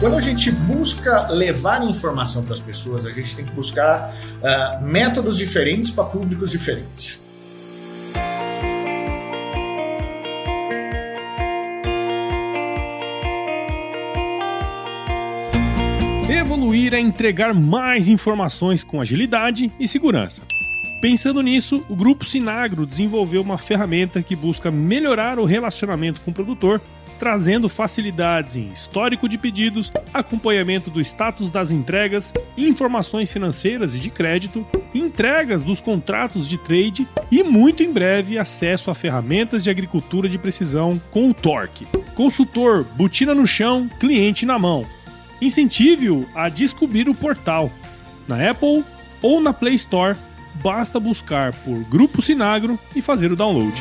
Quando a gente busca levar informação para as pessoas, a gente tem que buscar uh, métodos diferentes para públicos diferentes. Evoluir é entregar mais informações com agilidade e segurança. Pensando nisso, o grupo Sinagro desenvolveu uma ferramenta que busca melhorar o relacionamento com o produtor trazendo facilidades em histórico de pedidos, acompanhamento do status das entregas, informações financeiras e de crédito, entregas dos contratos de trade e muito em breve acesso a ferramentas de agricultura de precisão com o Torque. Consultor, botina no chão, cliente na mão. Incentive-o a descobrir o portal. Na Apple ou na Play Store, basta buscar por Grupo Sinagro e fazer o download.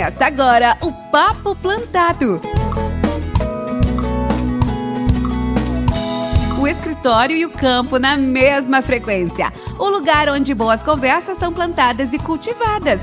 Começa agora o Papo Plantado. O escritório e o campo na mesma frequência. O lugar onde boas conversas são plantadas e cultivadas.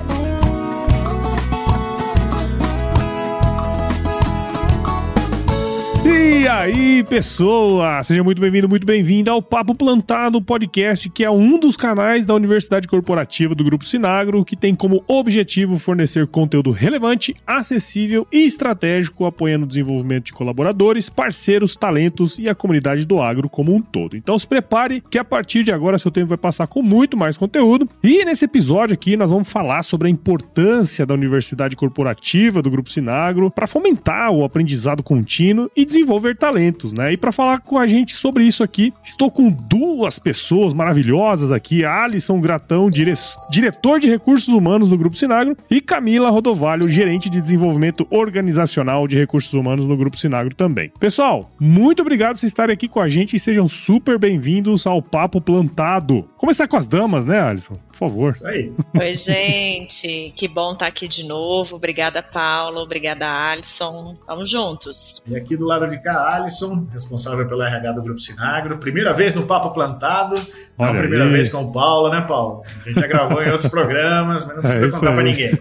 E aí, pessoa! Seja muito bem-vindo, muito bem-vinda ao Papo Plantado Podcast, que é um dos canais da Universidade Corporativa do Grupo Sinagro, que tem como objetivo fornecer conteúdo relevante, acessível e estratégico, apoiando o desenvolvimento de colaboradores, parceiros, talentos e a comunidade do agro como um todo. Então se prepare que a partir de agora seu tempo vai passar com muito mais conteúdo. E nesse episódio aqui nós vamos falar sobre a importância da Universidade Corporativa do Grupo Sinagro para fomentar o aprendizado contínuo e desenvolver talentos, né? E para falar com a gente sobre isso aqui, estou com duas pessoas maravilhosas aqui: Alisson Gratão, dire... diretor de recursos humanos do Grupo Sinagro, e Camila Rodovalho, gerente de desenvolvimento organizacional de recursos humanos no Grupo Sinagro também. Pessoal, muito obrigado por vocês estarem aqui com a gente e sejam super bem-vindos ao Papo Plantado. Começar com as damas, né, Alisson? Por favor. Isso aí. Oi, gente. Que bom estar aqui de novo. Obrigada, Paulo. Obrigada, Alisson. Vamos juntos. E aqui do lado de cá, Alisson, responsável pelo RH do Grupo Sinagro. Primeira vez no Papo Plantado. Não a primeira aí. vez com o Paulo, né, Paulo? A gente já gravou em outros programas, mas não precisa é contar para ninguém.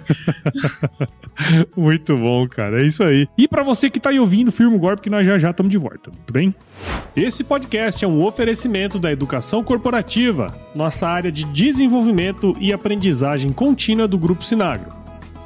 Muito bom, cara. É isso aí. E para você que tá aí ouvindo, firme o golpe que nós já já estamos de volta, tudo bem? Esse podcast é um oferecimento da Educação Corporativa, nossa área de desenvolvimento e aprendizagem contínua do Grupo Sinagro.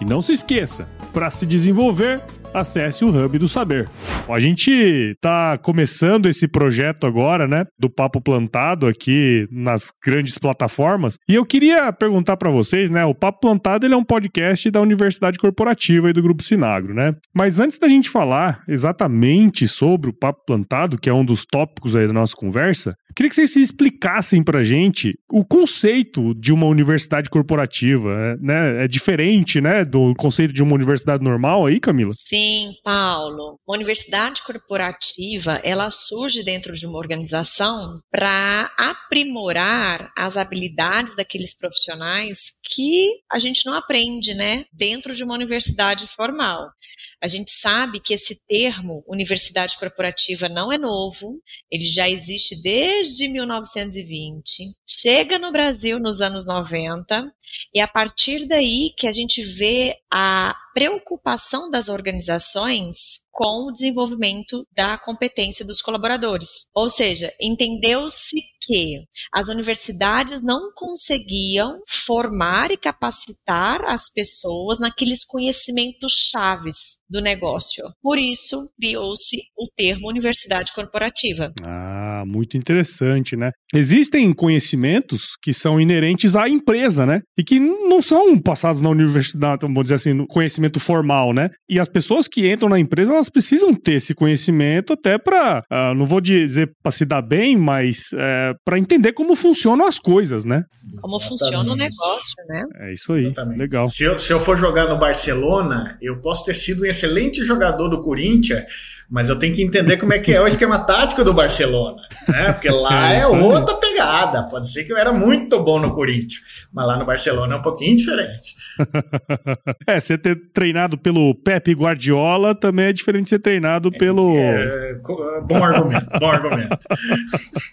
E não se esqueça, para se desenvolver, acesse o Hub do Saber. A gente tá começando esse projeto agora, né, do Papo Plantado aqui nas grandes plataformas, e eu queria perguntar para vocês, né, o Papo Plantado ele é um podcast da Universidade Corporativa e do Grupo Sinagro, né? Mas antes da gente falar exatamente sobre o Papo Plantado, que é um dos tópicos aí da nossa conversa, Queria que vocês explicassem pra gente o conceito de uma universidade corporativa, né? É diferente, né, do conceito de uma universidade normal aí, Camila? Sim, Paulo. Uma universidade corporativa, ela surge dentro de uma organização para aprimorar as habilidades daqueles profissionais que a gente não aprende, né, dentro de uma universidade formal. A gente sabe que esse termo universidade corporativa não é novo, ele já existe desde 1920, chega no Brasil nos anos 90, e a partir daí que a gente vê a preocupação das organizações com o desenvolvimento da competência dos colaboradores. Ou seja, entendeu-se que as universidades não conseguiam formar e capacitar as pessoas naqueles conhecimentos chaves do negócio. Por isso, criou-se o termo universidade corporativa. Ah, muito interessante, né? Existem conhecimentos que são inerentes à empresa, né? E que não são passados na universidade, vamos dizer assim, no conhecimento formal, né? E as pessoas que entram na empresa, elas precisam ter esse conhecimento até para, uh, ah, não vou dizer para se dar bem, mas é, para entender como funcionam as coisas, né? Como Exatamente. funciona o negócio, né? É isso aí, Exatamente. legal. Se eu, se eu for jogar no Barcelona, eu posso ter sido um excelente jogador do Corinthians, mas eu tenho que entender como é que é o esquema tático do Barcelona, né? Porque lá é, é outra pegada. Pode ser que eu era muito bom no Corinthians, mas lá no Barcelona é um pouquinho diferente. é, você ter treinado pelo Pepe Guardiola também é diferente de ser treinado pelo. É, bom argumento, bom argumento.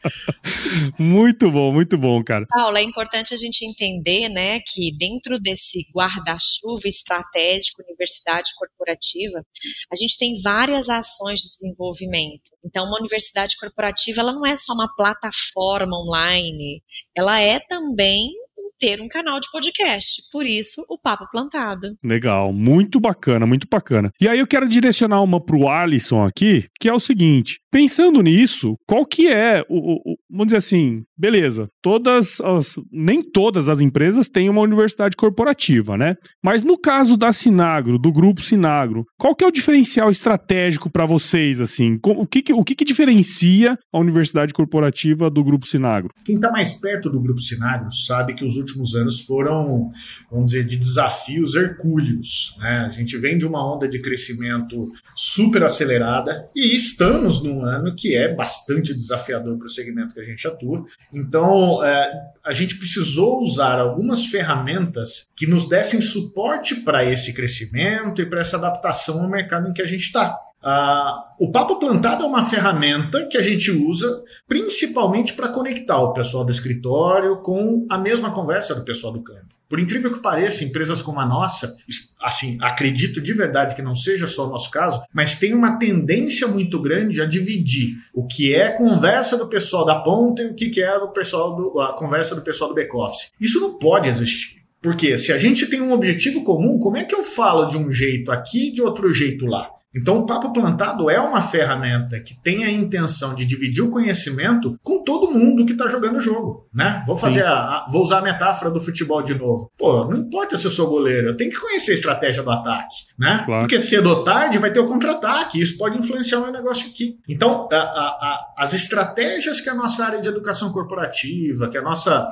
muito bom, muito bom, cara. Paulo, é importante a gente entender, né, que dentro desse guarda-chuva estratégico, universidade corporativa, a gente tem várias ações de desenvolvimento. Então, uma universidade corporativa, ela não é só uma plataforma online, ela é também ter um canal de podcast. Por isso, o Papo Plantado. Legal, muito bacana, muito bacana. E aí eu quero direcionar uma pro Alisson aqui, que é o seguinte: pensando nisso, qual que é o, o, vamos dizer assim, beleza, todas as, nem todas as empresas têm uma universidade corporativa, né? Mas no caso da Sinagro, do grupo Sinagro, qual que é o diferencial estratégico para vocês, assim? O que, que o que, que, diferencia a universidade corporativa do grupo Sinagro? Quem está mais perto do grupo Sinagro sabe que os últimos anos foram, vamos dizer, de desafios hercúleos, né? A gente vem de uma onda de crescimento super acelerada e estamos num ano que é bastante desafiador para o segmento que a gente atua. Então, é, a gente precisou usar algumas ferramentas que nos dessem suporte para esse crescimento e para essa adaptação ao mercado em que a gente está. Uh, o Papo Plantado é uma ferramenta que a gente usa principalmente para conectar o pessoal do escritório com a mesma conversa do pessoal do campo. Por incrível que pareça, empresas como a nossa, assim, acredito de verdade que não seja só o nosso caso, mas tem uma tendência muito grande a dividir o que é conversa do pessoal da ponta e o que é o pessoal do, a conversa do pessoal do back-office. Isso não pode existir. Porque se a gente tem um objetivo comum, como é que eu falo de um jeito aqui e de outro jeito lá? Então, o Papo Plantado é uma ferramenta que tem a intenção de dividir o conhecimento com todo mundo que está jogando o jogo, né? Vou fazer a, a, vou usar a metáfora do futebol de novo. Pô, não importa se eu sou goleiro, eu tenho que conhecer a estratégia do ataque, né? Claro. Porque cedo ou tarde vai ter o contra-ataque, isso pode influenciar o meu negócio aqui. Então, a, as estratégias que a nossa área de educação corporativa, que a nossa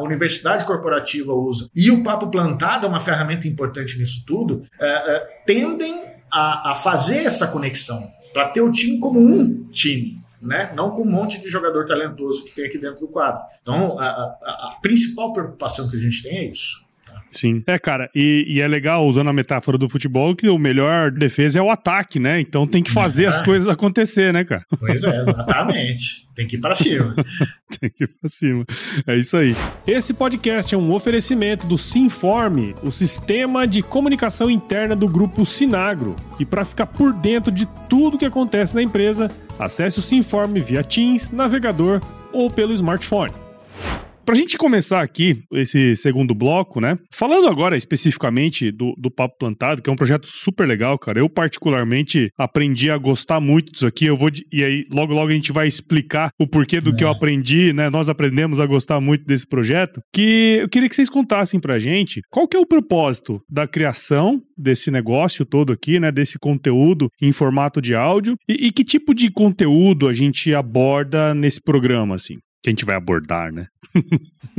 universidade corporativa usa, e o Papo Plantado é uma ferramenta importante nisso tudo, é, é, tendem a, a fazer essa conexão, para ter o time como um time. Né? Não com um monte de jogador talentoso que tem aqui dentro do quadro. Então, a, a, a principal preocupação que a gente tem é isso. Sim. É, cara, e, e, é legal, usando a metáfora do futebol, que o melhor defesa é o ataque, né? Então tem que fazer é. as coisas acontecer, né, cara? Pois é, exatamente. tem que ir para cima. tem que ir para cima. É isso aí. Esse podcast é um oferecimento do Sinforme, o sistema de comunicação interna do grupo Sinagro. E para ficar por dentro de tudo que acontece na empresa, acesse o Sinforme via Teams, navegador ou pelo smartphone. Pra gente começar aqui esse segundo bloco, né? Falando agora especificamente do, do Papo Plantado, que é um projeto super legal, cara. Eu, particularmente, aprendi a gostar muito disso aqui. Eu vou. E aí, logo, logo a gente vai explicar o porquê do é. que eu é. aprendi, né? Nós aprendemos a gostar muito desse projeto. Que eu queria que vocês contassem pra gente qual que é o propósito da criação desse negócio todo aqui, né? Desse conteúdo em formato de áudio. E, e que tipo de conteúdo a gente aborda nesse programa, assim? Que a gente vai abordar, né?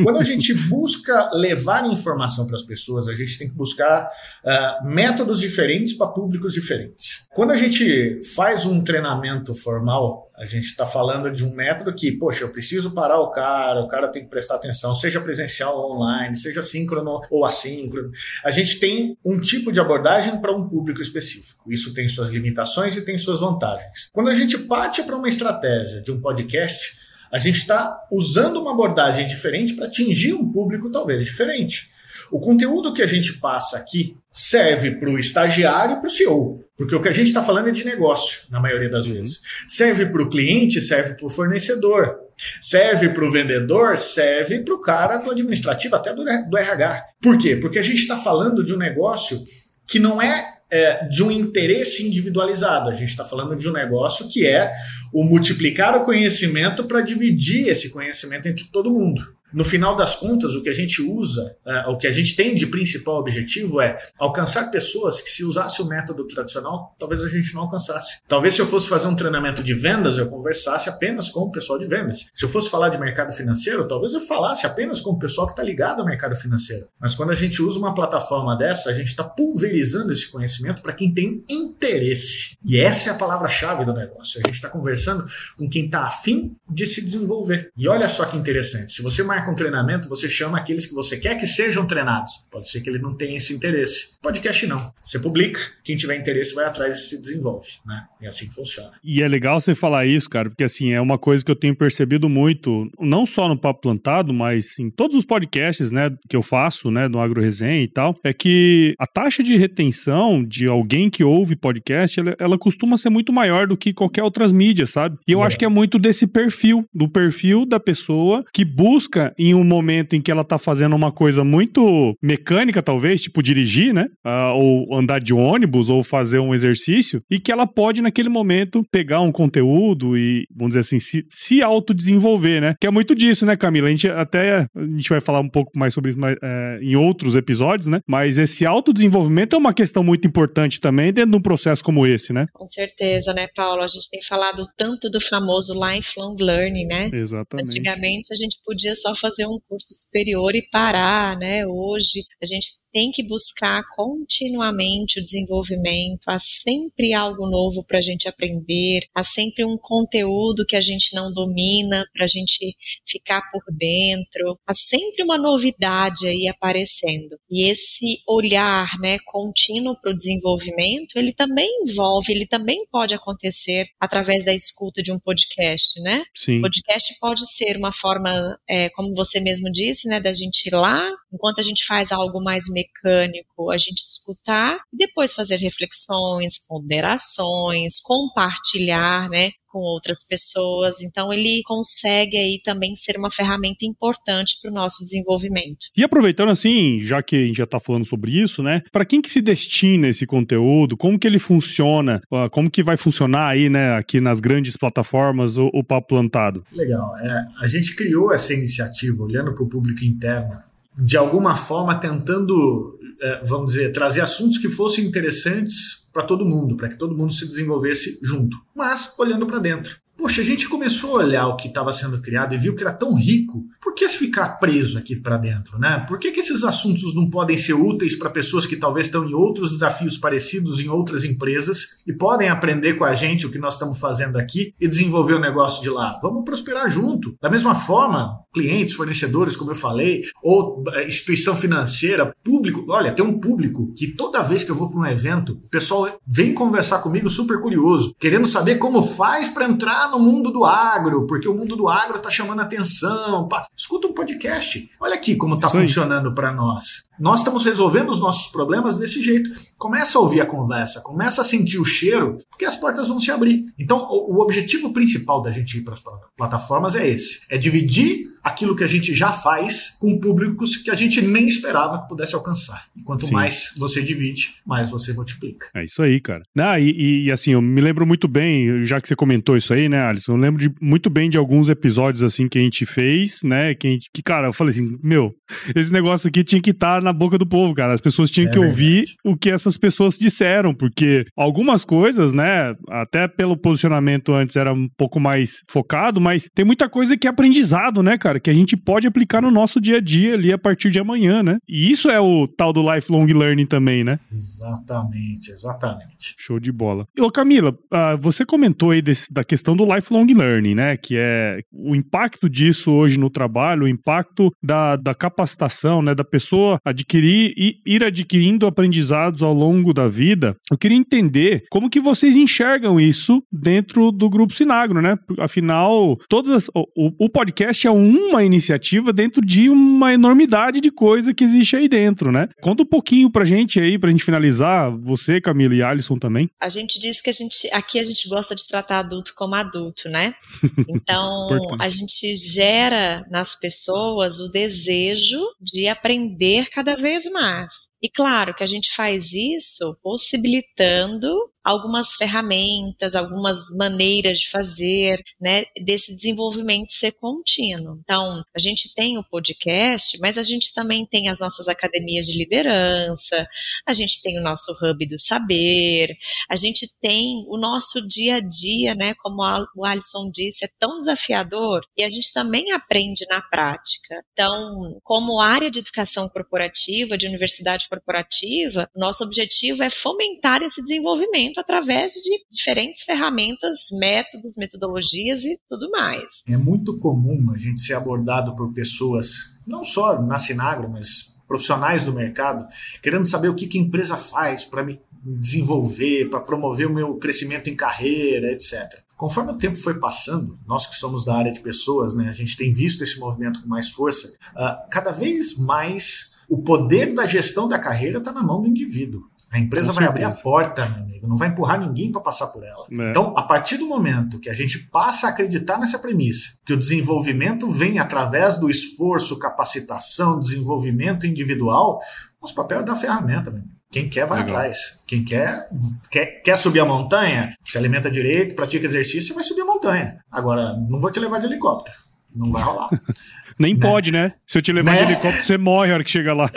Quando a gente busca levar informação para as pessoas, a gente tem que buscar uh, métodos diferentes para públicos diferentes. Quando a gente faz um treinamento formal, a gente está falando de um método que, poxa, eu preciso parar o cara, o cara tem que prestar atenção, seja presencial ou online, seja síncrono ou assíncrono. A gente tem um tipo de abordagem para um público específico. Isso tem suas limitações e tem suas vantagens. Quando a gente parte para uma estratégia de um podcast, a gente está usando uma abordagem diferente para atingir um público talvez diferente. O conteúdo que a gente passa aqui serve para o estagiário e para o CEO, porque o que a gente está falando é de negócio, na maioria das uhum. vezes. Serve para o cliente, serve para o fornecedor, serve para o vendedor, serve para o cara do administrativo, até do, do RH. Por quê? Porque a gente está falando de um negócio que não é é, de um interesse individualizado. A gente está falando de um negócio que é o multiplicar o conhecimento para dividir esse conhecimento entre todo mundo. No final das contas, o que a gente usa, uh, o que a gente tem de principal objetivo é alcançar pessoas que, se usasse o método tradicional, talvez a gente não alcançasse. Talvez se eu fosse fazer um treinamento de vendas, eu conversasse apenas com o pessoal de vendas. Se eu fosse falar de mercado financeiro, talvez eu falasse apenas com o pessoal que está ligado ao mercado financeiro. Mas quando a gente usa uma plataforma dessa, a gente está pulverizando esse conhecimento para quem tem interesse. E essa é a palavra-chave do negócio. A gente está conversando com quem está afim de se desenvolver. E olha só que interessante. Se você um treinamento, você chama aqueles que você quer que sejam treinados. Pode ser que ele não tenha esse interesse. Podcast não. Você publica, quem tiver interesse vai atrás e se desenvolve, né? E assim funciona. E é legal você falar isso, cara, porque assim, é uma coisa que eu tenho percebido muito, não só no Papo Plantado, mas em todos os podcasts, né, que eu faço, né, no Agro Resenha e tal, é que a taxa de retenção de alguém que ouve podcast, ela, ela costuma ser muito maior do que qualquer outras mídias, sabe? E eu é. acho que é muito desse perfil, do perfil da pessoa que busca em um momento em que ela tá fazendo uma coisa muito mecânica, talvez, tipo dirigir, né? Uh, ou andar de ônibus, ou fazer um exercício, e que ela pode, naquele momento, pegar um conteúdo e, vamos dizer assim, se, se autodesenvolver, né? Que é muito disso, né, Camila? A gente até a gente vai falar um pouco mais sobre isso mais, é, em outros episódios, né? Mas esse autodesenvolvimento é uma questão muito importante também dentro de um processo como esse, né? Com certeza, né, Paulo? A gente tem falado tanto do famoso lifelong learning, né? Exatamente. Antigamente a gente podia só fazer um curso superior e parar, né? Hoje a gente tem que buscar continuamente o desenvolvimento, há sempre algo novo para a gente aprender, há sempre um conteúdo que a gente não domina para a gente ficar por dentro, há sempre uma novidade aí aparecendo. E esse olhar, né, contínuo para o desenvolvimento, ele também envolve, ele também pode acontecer através da escuta de um podcast, né? Sim. O podcast pode ser uma forma, é, como você mesmo disse, né, da gente ir lá, enquanto a gente faz algo mais mecânico, a gente escutar e depois fazer reflexões, ponderações, compartilhar, né, com outras pessoas. Então ele consegue aí também ser uma ferramenta importante para o nosso desenvolvimento. E aproveitando assim, já que a gente já está falando sobre isso, né? Para quem que se destina esse conteúdo? Como que ele funciona? Ah, como que vai funcionar aí, né? Aqui nas grandes plataformas o, o Papo Plantado? Legal. É, a gente criou essa iniciativa olhando para o público interno de alguma forma tentando, é, vamos dizer, trazer assuntos que fossem interessantes para todo mundo, para que todo mundo se desenvolvesse junto, mas olhando para dentro. Poxa, a gente começou a olhar o que estava sendo criado e viu que era tão rico. Por que ficar preso aqui para dentro, né? Por que, que esses assuntos não podem ser úteis para pessoas que talvez estão em outros desafios parecidos em outras empresas e podem aprender com a gente o que nós estamos fazendo aqui e desenvolver o negócio de lá? Vamos prosperar junto. Da mesma forma, clientes, fornecedores, como eu falei, ou eh, instituição financeira, público. Olha, tem um público que toda vez que eu vou para um evento, o pessoal vem conversar comigo super curioso, querendo saber como faz para entrar no mundo do agro, porque o mundo do agro está chamando atenção. Pá, escuta um podcast. Olha aqui como está funcionando para nós. Nós estamos resolvendo os nossos problemas desse jeito. Começa a ouvir a conversa, começa a sentir o cheiro, porque as portas vão se abrir. Então, o, o objetivo principal da gente ir para as plataformas é esse: é dividir aquilo que a gente já faz com públicos que a gente nem esperava que pudesse alcançar. E quanto Sim. mais você divide, mais você multiplica. É isso aí, cara. Ah, e, e, assim, eu me lembro muito bem, já que você comentou isso aí, né, Alisson? Eu lembro de, muito bem de alguns episódios assim que a gente fez, né? Que, gente, que cara, eu falei assim, meu, esse negócio aqui tinha que estar na boca do povo, cara. As pessoas tinham é que verdade. ouvir o que essas pessoas disseram, porque algumas coisas, né, até pelo posicionamento antes era um pouco mais focado, mas tem muita coisa que é aprendizado, né, cara? Cara, que a gente pode aplicar no nosso dia a dia ali a partir de amanhã, né? E isso é o tal do lifelong learning também, né? Exatamente, exatamente. Show de bola. Ô Camila, uh, você comentou aí desse, da questão do lifelong learning, né? Que é o impacto disso hoje no trabalho, o impacto da, da capacitação, né? Da pessoa adquirir e ir adquirindo aprendizados ao longo da vida. Eu queria entender como que vocês enxergam isso dentro do Grupo Sinagro, né? Afinal, todas, o, o podcast é um uma iniciativa dentro de uma enormidade de coisa que existe aí dentro, né? Conta um pouquinho pra gente aí, pra gente finalizar, você, Camila e Alisson também. A gente diz que a gente, aqui a gente gosta de tratar adulto como adulto, né? Então, a gente gera nas pessoas o desejo de aprender cada vez mais. E claro que a gente faz isso possibilitando algumas ferramentas, algumas maneiras de fazer, né, desse desenvolvimento ser contínuo. Então, a gente tem o podcast, mas a gente também tem as nossas academias de liderança, a gente tem o nosso hub do saber, a gente tem o nosso dia a dia, né, como o Alisson disse, é tão desafiador e a gente também aprende na prática. Então, como área de educação corporativa, de universidade corporativa, nosso objetivo é fomentar esse desenvolvimento através de diferentes ferramentas, métodos, metodologias e tudo mais. É muito comum a gente ser abordado por pessoas, não só na Sinagro, mas profissionais do mercado, querendo saber o que, que a empresa faz para me desenvolver, para promover o meu crescimento em carreira, etc. Conforme o tempo foi passando, nós que somos da área de pessoas, né, a gente tem visto esse movimento com mais força, uh, cada vez mais o poder da gestão da carreira está na mão do indivíduo. A empresa vai abrir a porta, meu amigo, não vai empurrar ninguém para passar por ela. É. Então, a partir do momento que a gente passa a acreditar nessa premissa, que o desenvolvimento vem através do esforço, capacitação, desenvolvimento individual, nosso papel é dar ferramenta, meu amigo. Quem quer vai Legal. atrás. Quem quer, quer quer subir a montanha, se alimenta direito, pratica exercício, vai subir a montanha. Agora, não vou te levar de helicóptero. Não vai rolar. Nem né? pode, né? Se eu te levar né? de helicóptero, você morre a hora que chega lá.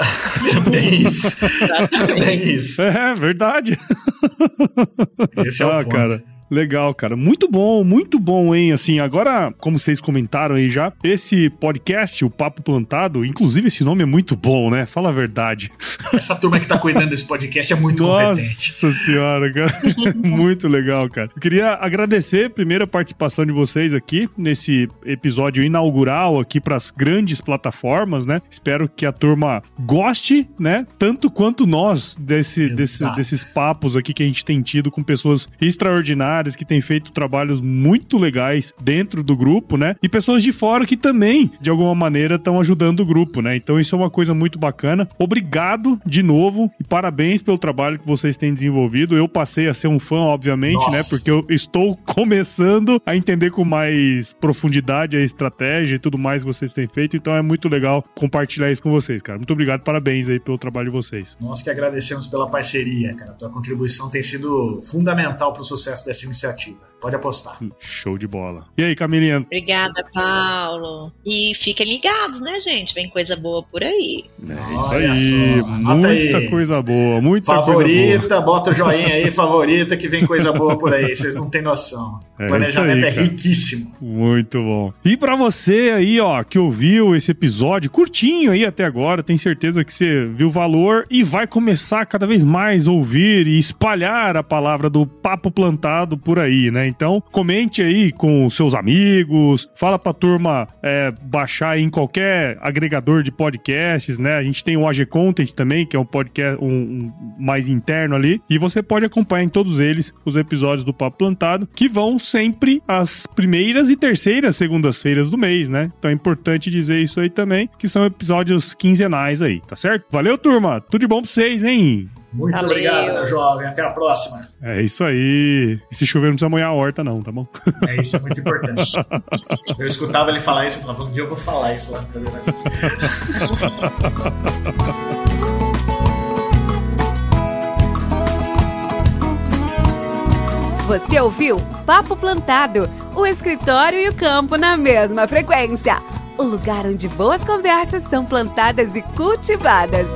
Bem isso. Bem isso. É, verdade. Esse é o ah, ponto. cara. Legal, cara. Muito bom, muito bom, hein? Assim, agora, como vocês comentaram aí já, esse podcast, o Papo Plantado, inclusive esse nome é muito bom, né? Fala a verdade. Essa turma que tá cuidando desse podcast é muito Nossa competente. Nossa senhora, cara. muito legal, cara. Eu queria agradecer primeiro a participação de vocês aqui nesse episódio inaugural aqui para as grandes plataformas, né? Espero que a turma goste, né? Tanto quanto nós desse, desse desses papos aqui que a gente tem tido com pessoas extraordinárias que têm feito trabalhos muito legais dentro do grupo, né? E pessoas de fora que também, de alguma maneira, estão ajudando o grupo, né? Então isso é uma coisa muito bacana. Obrigado de novo e parabéns pelo trabalho que vocês têm desenvolvido. Eu passei a ser um fã, obviamente, né? Nossa. né? Porque eu estou começando a entender com mais profundidade a estratégia e tudo mais que vocês têm feito. Então é muito legal compartilhar isso com vocês, cara. Muito obrigado, parabéns aí pelo trabalho de vocês. Nós que agradecemos pela parceria, cara. A tua contribuição tem sido fundamental para o sucesso dessa iniciativa. Pode apostar. Show de bola. E aí, Camilinha? Obrigada, Paulo. E fiquem ligados, né, gente? Vem coisa boa por aí. É isso Olha aí. Só. Muita aí. coisa boa, muita favorita, coisa boa. bota o joinha aí, favorita, que vem coisa boa por aí. Vocês não têm noção. É o planejamento aí, é riquíssimo. Muito bom. E para você aí, ó, que ouviu esse episódio curtinho aí até agora, tenho certeza que você viu o valor e vai começar cada vez mais a ouvir e espalhar a palavra do papo plantado por aí, né? Então, comente aí com seus amigos, fala pra turma é, baixar em qualquer agregador de podcasts, né? A gente tem o AG Content também, que é um podcast um, um, mais interno ali, e você pode acompanhar em todos eles os episódios do Papo Plantado, que vão sempre às primeiras e terceiras segundas-feiras do mês, né? Então é importante dizer isso aí também, que são episódios quinzenais aí, tá certo? Valeu, turma! Tudo de bom pra vocês, hein? Muito Valeu. obrigado, meu jovem. Até a próxima. É isso aí. E se chover, não precisa molhar a horta, não, tá bom? É isso, é muito importante. eu escutava ele falar isso, eu falava, um dia eu vou falar isso lá no programa. Você ouviu Papo Plantado, o escritório e o campo na mesma frequência. O lugar onde boas conversas são plantadas e cultivadas.